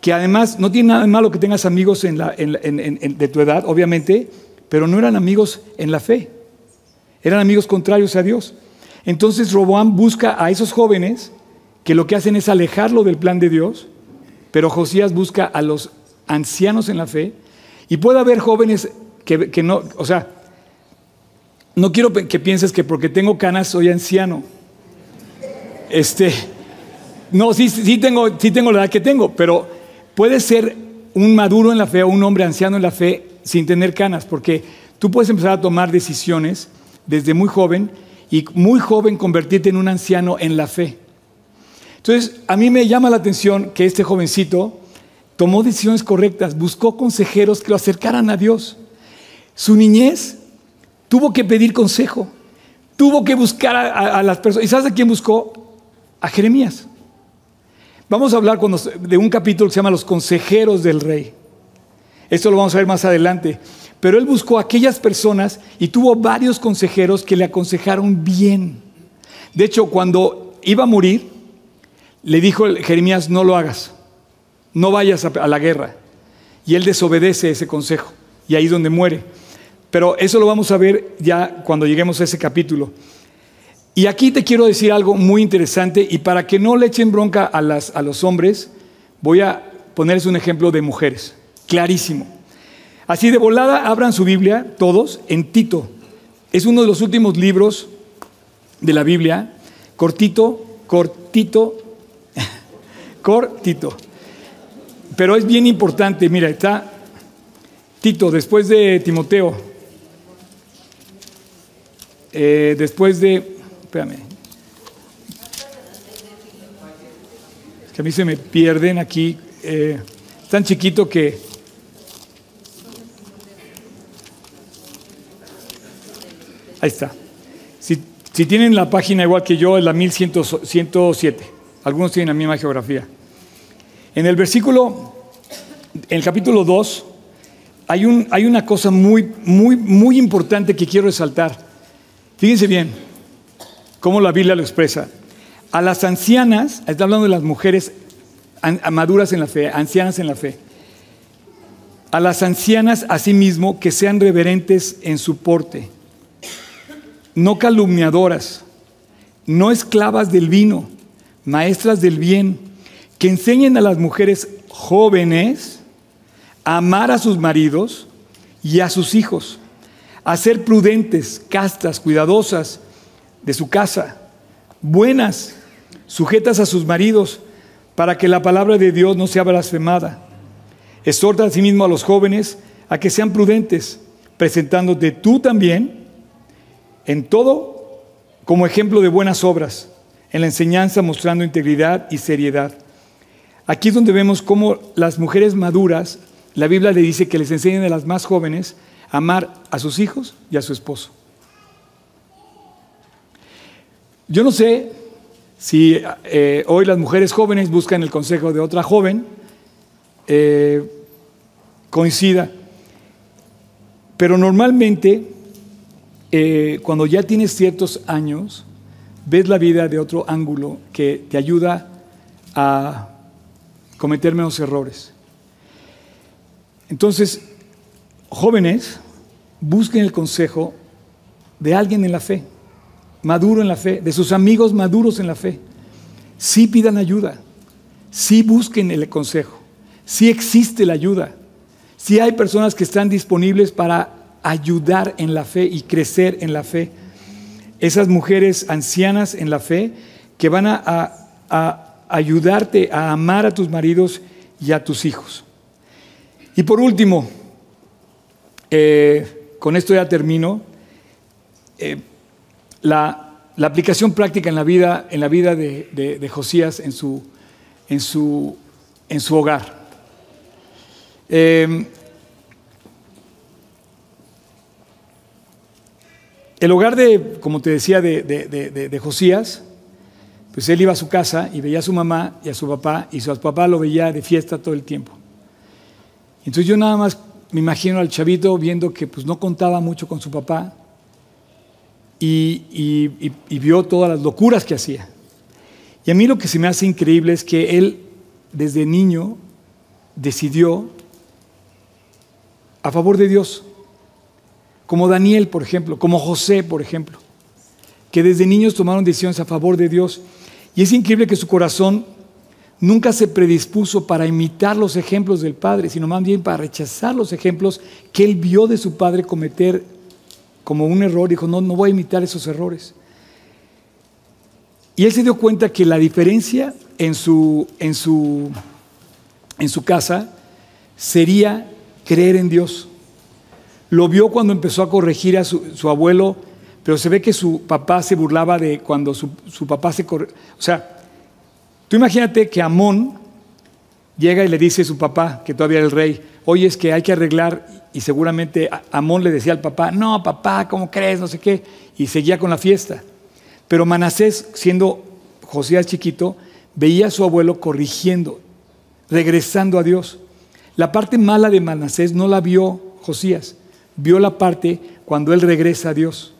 que además no tiene nada de malo que tengas amigos de tu edad, obviamente, pero no eran amigos en la fe. Eran amigos contrarios a Dios. Entonces Roboam busca a esos jóvenes que lo que hacen es alejarlo del plan de Dios pero Josías busca a los ancianos en la fe y puede haber jóvenes que, no, o sea, no quiero que pienses que porque tengo canas soy anciano. Este, no, sí, sí, tengo, sí tengo la edad que tengo, pero puede ser un maduro en la fe o un hombre anciano en la fe sin tener canas, porque tú puedes empezar a tomar decisiones desde muy joven y muy joven convertirte en un anciano en la fe. Entonces, a mí me llama la atención que este jovencito tomó decisiones correctas, buscó consejeros que lo acercaran a Dios. Su niñez tuvo que pedir consejo, tuvo que buscar a, las personas. ¿Y sabes a quién buscó? A Jeremías. Vamos a hablar de un capítulo que se llama Los consejeros del rey. Esto lo vamos a ver más adelante. Pero él buscó a aquellas personas y tuvo varios consejeros que le aconsejaron bien. De hecho, cuando iba a morir, le dijo Jeremías, no lo hagas, no vayas a la guerra. Y él desobedece ese consejo y ahí es donde muere. Pero eso lo vamos a ver ya cuando lleguemos a ese capítulo. Y aquí te quiero decir algo muy interesante y para que no le echen bronca a, los hombres, voy a ponerles un ejemplo de mujeres, clarísimo. Así de volada, abran su Biblia, todos, en Tito. Es uno de los últimos libros de la Biblia, cortito, cortito, cortito. Pero es bien importante, mira, está Tito, después de Timoteo, eh, después de, espérame, es que a mí se me pierden aquí, eh, tan chiquito que... Ahí está. Si, tienen la página igual que yo, es la 1107. Algunos tienen la misma geografía. En el versículo, en el capítulo 2, hay, un, hay una cosa muy, muy, muy importante que quiero resaltar. Fíjense bien cómo la Biblia lo expresa. A las ancianas, está hablando de las mujeres maduras en la fe, ancianas en la fe. A las ancianas asimismo que sean reverentes en su porte, no calumniadoras, no esclavas del vino, maestras del bien, que enseñen a las mujeres jóvenes a amar a sus maridos y a sus hijos, a ser prudentes, castas, cuidadosas de su casa, buenas, sujetas a sus maridos, para que la palabra de Dios no sea blasfemada. Exhorta asimismo a los jóvenes a que sean prudentes, presentándote tú también en todo como ejemplo de buenas obras, en la enseñanza mostrando integridad y seriedad. Aquí es donde vemos cómo las mujeres maduras, la Biblia le dice que les enseñen a las más jóvenes a amar a sus hijos y a su esposo. Yo no sé si eh, hoy las mujeres jóvenes buscan el consejo de otra joven, eh, coincida. Pero normalmente, eh, cuando ya tienes ciertos años, ves la vida de otro ángulo que te ayuda a cometer menos errores. Entonces, jóvenes, busquen el consejo de alguien en la fe maduro en la fe, de sus amigos maduros en la fe. Sí pidan ayuda, sí busquen el consejo, sí existe la ayuda, sí hay personas que están disponibles para ayudar en la fe y crecer en la fe. Esas mujeres ancianas en la fe que van a, ayudarte a amar a tus maridos y a tus hijos. Y por último, eh, con esto ya termino. Eh, la, aplicación práctica en la vida, en la vida de, Josías en su, en su, en su hogar. Em, el hogar de, como te decía, de, Josías, pues él iba a su casa y veía a su mamá y a su papá, y su papá lo veía de fiesta todo el tiempo. Entonces yo nada más me imagino al chavito viendo que pues no contaba mucho con su papá, y, vio todas las locuras que hacía. Y a mí lo que se me hace increíble es que él desde niño decidió a favor de Dios, como Daniel, por ejemplo, como José, por ejemplo, que desde niños tomaron decisiones a favor de Dios. Y es increíble que su corazón nunca se predispuso para imitar los ejemplos del Padre, sino más bien para rechazar los ejemplos que él vio de su Padre cometer como un error, dijo, no, no voy a imitar esos errores. Y él se dio cuenta que la diferencia en su, en su, en su casa sería creer en Dios. Lo vio cuando empezó a corregir a su, abuelo, pero se ve que su papá se burlaba de cuando su, su papá se corre. O sea, tú imagínate que Amón llega y le dice a su papá, que todavía era el rey, oye, es que hay que arreglar y seguramente Amón le decía al papá, no, papá, ¿cómo crees? No sé qué. Y seguía con la fiesta. Pero Manasés, siendo Josías chiquito, veía a su abuelo corrigiendo, regresando a Dios. La parte mala de Manasés no la vio Josías, vio la parte cuando él regresa a Dios.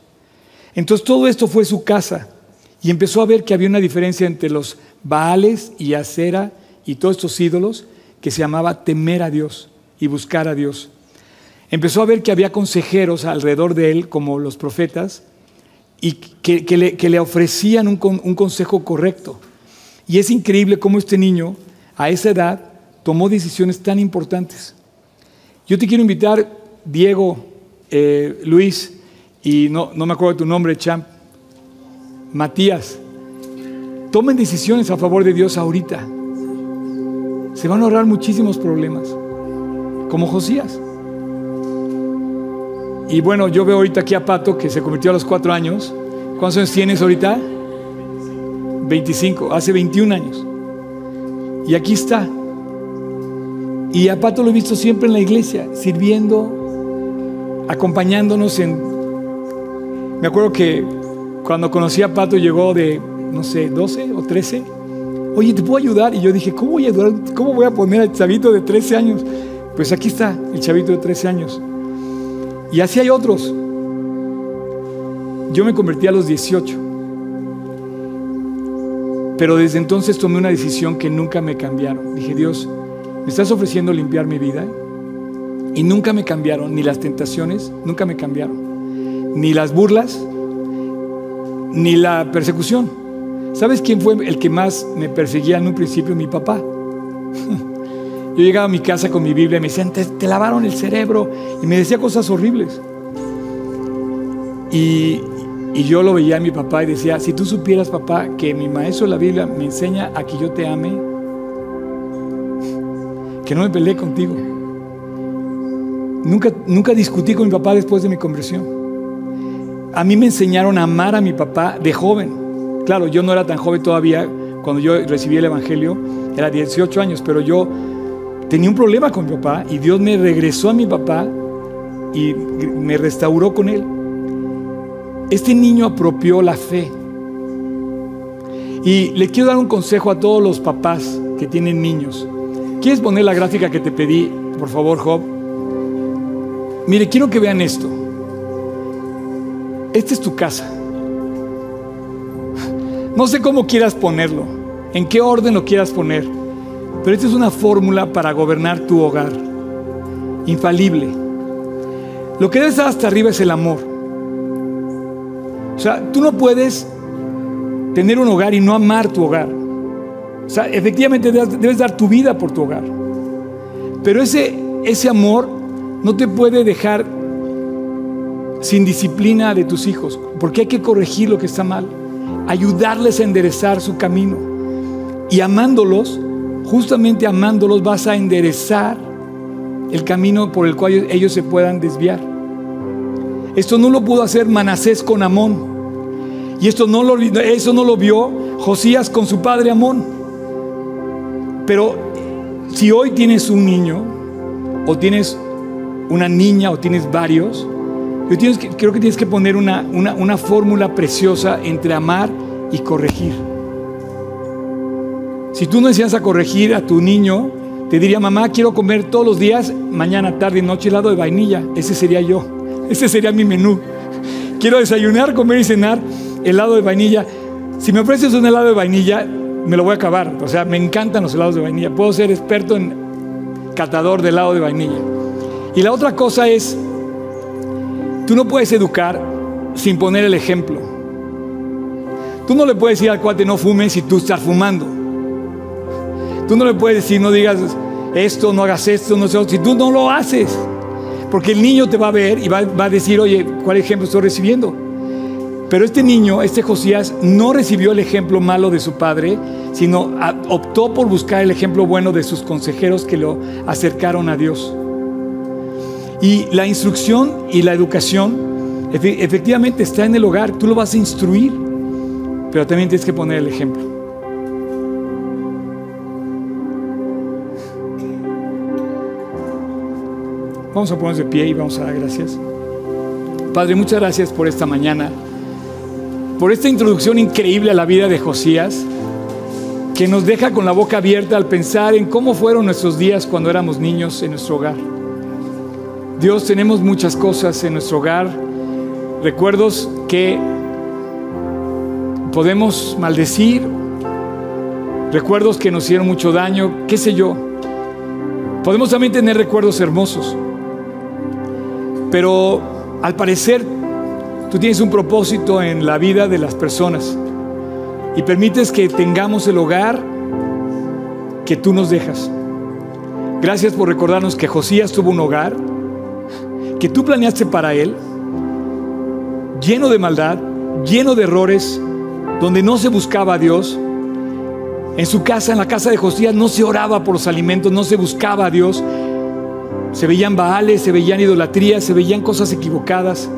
Entonces todo esto fue su casa y empezó a ver que había una diferencia entre los Baales y Acera y todos estos ídolos que se llamaba temer a Dios y buscar a Dios empezó a ver que había consejeros alrededor de él, como los profetas, y que, le, ofrecían un, consejo correcto. Y es increíble cómo este niño, a esa edad, tomó decisiones tan importantes. Yo te quiero invitar, Diego, eh, Luis, y no, no me acuerdo de tu nombre, Champ. Matías, tomen decisiones a favor de Dios ahorita. Se van a ahorrar muchísimos problemas, como Josías. Y bueno, yo veo ahorita aquí a Pato, que se convirtió a los cuatro años. ¿Cuántos años tienes ahorita? 25, hace 21 años. Y aquí está. Y a Pato lo he visto siempre en la iglesia, sirviendo, acompañándonos. Me acuerdo que cuando conocí a Pato llegó de, no sé, 12 o 13. Oye, ¿te puedo ayudar? Y yo dije, ¿cómo voy a ayudar? ¿Cómo voy a poner al chavito de 13 años? Pues aquí está, el chavito de 13 años. Y así hay otros. Yo me convertí a los 18. Pero desde entonces tomé una decisión que nunca me cambiaron. Dije, Dios, ¿me estás ofreciendo limpiar mi vida? Y nunca me cambiaron, ni las tentaciones, nunca me cambiaron. Ni las burlas, ni la persecución. ¿Sabes quién fue el que más me perseguía en un principio? Mi papá. Yo llegaba a mi casa con mi Biblia y me decían, te, lavaron el cerebro. Y me decía cosas horribles. Y, y yo lo veía a mi papá y decía, si tú supieras, papá, que mi maestro de la Biblia me enseña a que yo te ame, que no me peleé contigo. Nunca, nunca discutí con mi papá después de mi conversión. A mí me enseñaron a amar a mi papá de joven. Claro, yo no era tan joven todavía cuando yo recibí el Evangelio, era 18 años, pero yo tenía un problema con mi papá y Dios me regresó a mi papá y me restauró con él. Este niño apropió la fe. Y le quiero dar un consejo a todos los papás que tienen niños. ¿Quieres poner la gráfica que te pedí, por favor, Job? Mire, quiero que vean esto. Esta es tu casa. No sé cómo quieras ponerlo, en qué orden lo quieras poner, pero esta es una fórmula para gobernar tu hogar. Infalible. Lo que debe estar hasta arriba es el amor. O sea, tú no puedes tener un hogar y no amar tu hogar. O sea, efectivamente debes dar tu vida por tu hogar. Pero ese, ese amor no te puede dejar sin disciplina de tus hijos, porque hay que corregir lo que está mal, ayudarles a enderezar su camino. Y amándolos, justamente amándolos vas a enderezar el camino por el cual ellos se puedan desviar. Esto no lo pudo hacer Manasés con Amón. Y esto no lo, eso no lo vio Josías con su padre Amón. Pero si hoy tienes un niño, o tienes una niña, o tienes varios, yo creo que tienes que poner una, una, una fórmula preciosa entre amar y corregir. Si tú no enseñas a corregir a tu niño, te diría, mamá, quiero comer todos los días, mañana, tarde y noche helado de vainilla. Ese sería yo. Ese sería mi menú. Quiero desayunar, comer y cenar helado de vainilla. Si me ofreces un helado de vainilla, me lo voy a acabar. O sea, me encantan los helados de vainilla. Puedo ser experto en catador de helado de vainilla. Y la otra cosa es, tú no puedes educar sin poner el ejemplo. Tú no le puedes decir al cuate no fumes si tú estás fumando. Tú no le puedes decir no digas esto, no hagas esto, no sé, si tú no lo haces. Porque el niño te va a ver y va, a decir, oye, ¿cuál ejemplo estoy recibiendo? Pero este niño, este Josías, no recibió el ejemplo malo de su padre, sino optó por buscar el ejemplo bueno de sus consejeros que lo acercaron a Dios. Y la instrucción y la educación efectivamente está en el hogar, tú lo vas a instruir, pero también tienes que poner el ejemplo. Vamos a ponernos de pie y vamos a dar gracias. Padre, muchas gracias por esta mañana, por esta introducción increíble a la vida de Josías, que nos deja con la boca abierta al pensar en cómo fueron nuestros días cuando éramos niños en nuestro hogar. Dios, tenemos muchas cosas en nuestro hogar, recuerdos que podemos maldecir, recuerdos que nos hicieron mucho daño, qué sé yo. Podemos también tener recuerdos hermosos. Pero al parecer tú tienes un propósito en la vida de las personas y permites que tengamos el hogar que tú nos dejas. Gracias por recordarnos que Josías tuvo un hogar que tú planeaste para él, lleno de maldad, lleno de errores, donde no se buscaba a Dios. En su casa, en la casa de Josías, no se oraba por los alimentos, no se buscaba a Dios. Se veían baales, se veían idolatrías, se veían cosas equivocadas.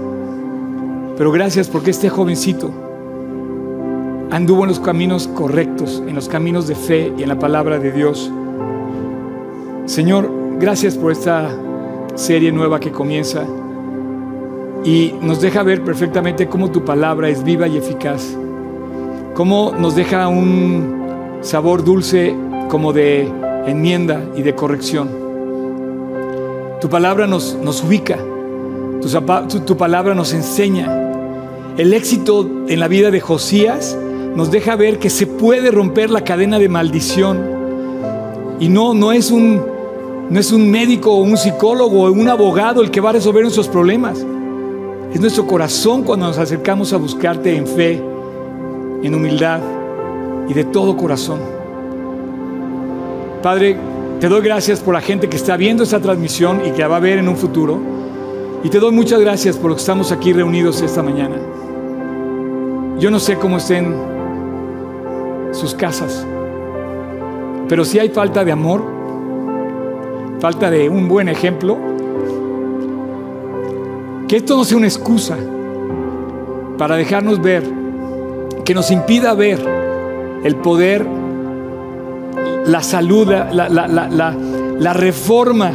Pero gracias porque este jovencito anduvo en los caminos correctos, en los caminos de fe y en la palabra de Dios. Señor, gracias por esta serie nueva que comienza y nos deja ver perfectamente cómo tu palabra es viva y eficaz, cómo nos deja un sabor dulce como de enmienda y de corrección. Tu palabra nos, nos ubica, tu, tu palabra nos enseña. El éxito en la vida de Josías nos deja ver que se puede romper la cadena de maldición. Y no, no es un, no es un médico o un psicólogo o un abogado el que va a resolver nuestros problemas. Es nuestro corazón cuando nos acercamos a buscarte en fe, en humildad y de todo corazón. Padre, te doy gracias por la gente que está viendo esta transmisión y que la va a ver en un futuro. Y te doy muchas gracias por lo que estamos aquí reunidos esta mañana. Yo no sé cómo estén sus casas, pero si hay falta de amor, falta de un buen ejemplo, que esto no sea una excusa para dejarnos ver, que nos impida ver el poder, la salud, la, reforma,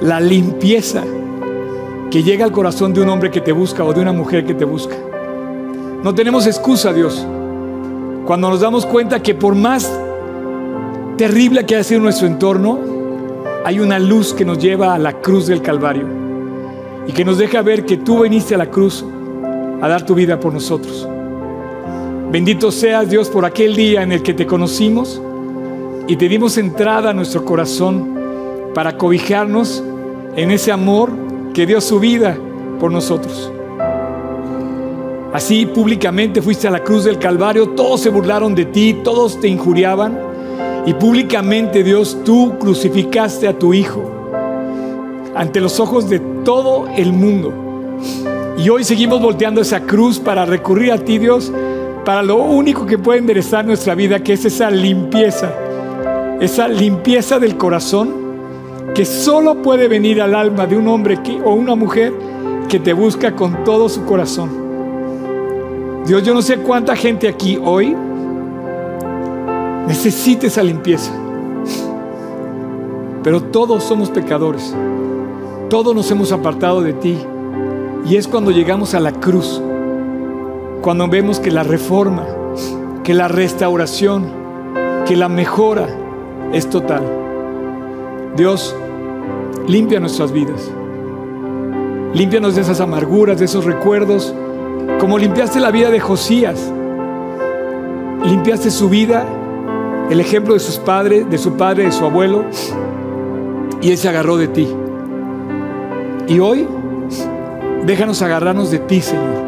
la limpieza que llega al corazón de un hombre que te busca o de una mujer que te busca. No tenemos excusa, Dios, cuando nos damos cuenta que por más terrible que haya sido nuestro entorno, hay una luz que nos lleva a la cruz del Calvario y que nos deja ver que tú viniste a la cruz a dar tu vida por nosotros. Bendito seas Dios por aquel día en el que te conocimos y te dimos entrada a nuestro corazón para cobijarnos en ese amor que dio su vida por nosotros. Así públicamente fuiste a la cruz del Calvario, todos se burlaron de ti, todos te injuriaban y públicamente Dios tú crucificaste a tu Hijo ante los ojos de todo el mundo. Y hoy seguimos volteando esa cruz para recurrir a ti, Dios, para lo único que puede enderezar nuestra vida, que es esa limpieza, esa limpieza del corazón que solo puede venir al alma de un hombre o una mujer que te busca con todo su corazón. Dios, yo no sé cuánta gente aquí hoy necesita esa limpieza, pero todos somos pecadores. Todos nos hemos apartado de ti. Y es cuando llegamos a la cruz, cuando vemos que la reforma, que la restauración, que la mejora es total. Dios, limpia nuestras vidas. Límpianos de esas amarguras, de esos recuerdos, como limpiaste la vida de Josías. Limpiaste su vida, el ejemplo de sus padres, de su padre, de su abuelo, y él se agarró de ti. Y hoy, déjanos agarrarnos de ti, Señor.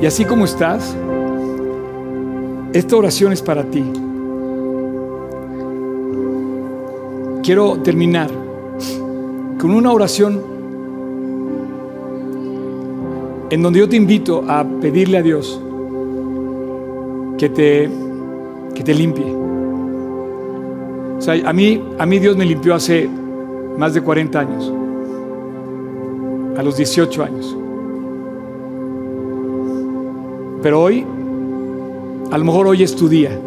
Y así como estás, esta oración es para ti. Quiero terminar con una oración en donde yo te invito a pedirle a Dios que te, que te limpie. O sea, a mí, a mí Dios me limpió hace más de 40 años, a los 18 años. Pero hoy, a lo mejor hoy es tu día.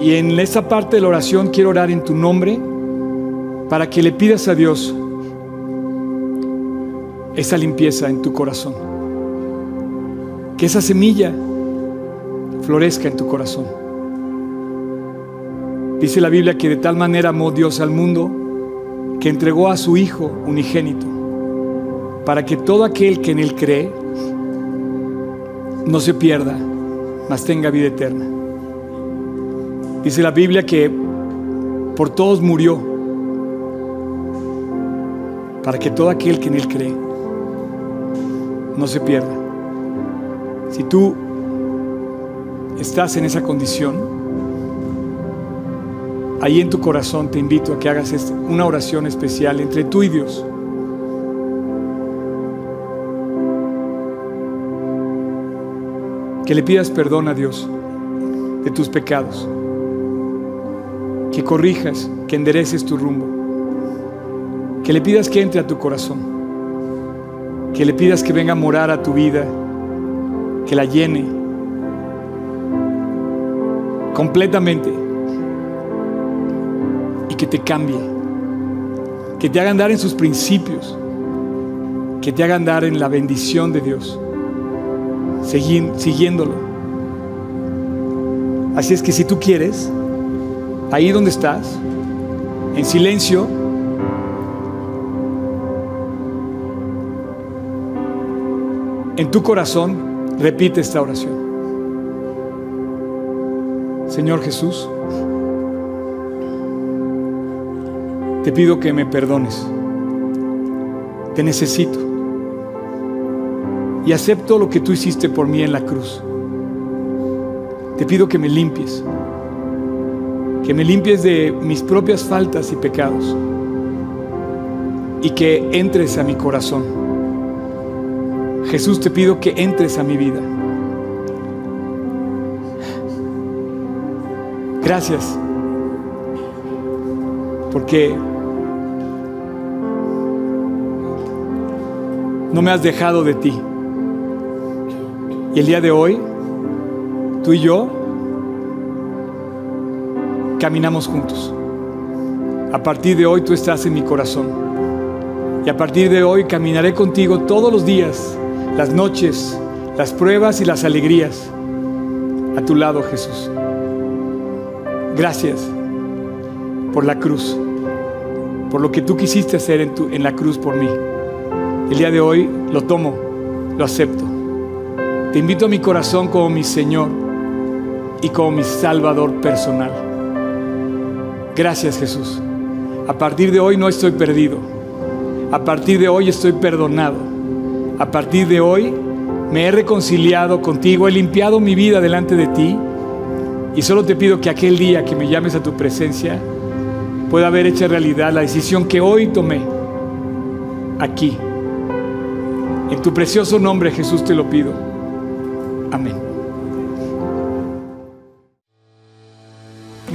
Y en esa parte de la oración quiero orar en tu nombre para que le pidas a Dios esa limpieza en tu corazón. Que esa semilla florezca en tu corazón. Dice la Biblia que de tal manera amó Dios al mundo que entregó a su Hijo unigénito, para que todo aquel que en Él cree no se pierda, mas tenga vida eterna. Dice la Biblia que por todos murió, para que todo aquel que en Él cree no se pierda. Si tú estás en esa condición, ahí en tu corazón te invito a que hagas este, una oración especial entre tú y Dios. que le pidas perdón a Dios de tus pecados, que corrijas, que endereces tu rumbo, que le pidas que entre a tu corazón, que le pidas que venga a morar a tu vida, que la llene completamente y que te cambie, que te haga andar en sus principios, que te haga andar en la bendición de Dios, siguiéndolo. Así es que si tú quieres, ahí donde estás, en silencio, en tu corazón, repite esta oración. Señor Jesús, te pido que me perdones. Te necesito. Y acepto lo que tú hiciste por mí en la cruz. Te pido que me limpies. Que me limpies de mis propias faltas y pecados. Y que entres a mi corazón. Jesús, te pido que entres a mi vida. Gracias. Porque no me has dejado de ti. Y el día de hoy, tú y yo caminamos juntos. A partir de hoy tú estás en mi corazón. Y a partir de hoy caminaré contigo todos los días, las noches, las pruebas y las alegrías. A tu lado, Jesús. Gracias por la cruz, por lo que tú quisiste hacer en, la cruz por mí. El día de hoy lo tomo, lo acepto. Te invito a mi corazón como mi Señor y como mi Salvador personal. Gracias Jesús. A partir de hoy no estoy perdido. A partir de hoy estoy perdonado. A partir de hoy me he reconciliado contigo, he limpiado mi vida delante de ti y solo te pido que aquel día que me llames a tu presencia pueda haber hecho realidad la decisión que hoy tomé aquí. En tu precioso nombre Jesús te lo pido. Amén.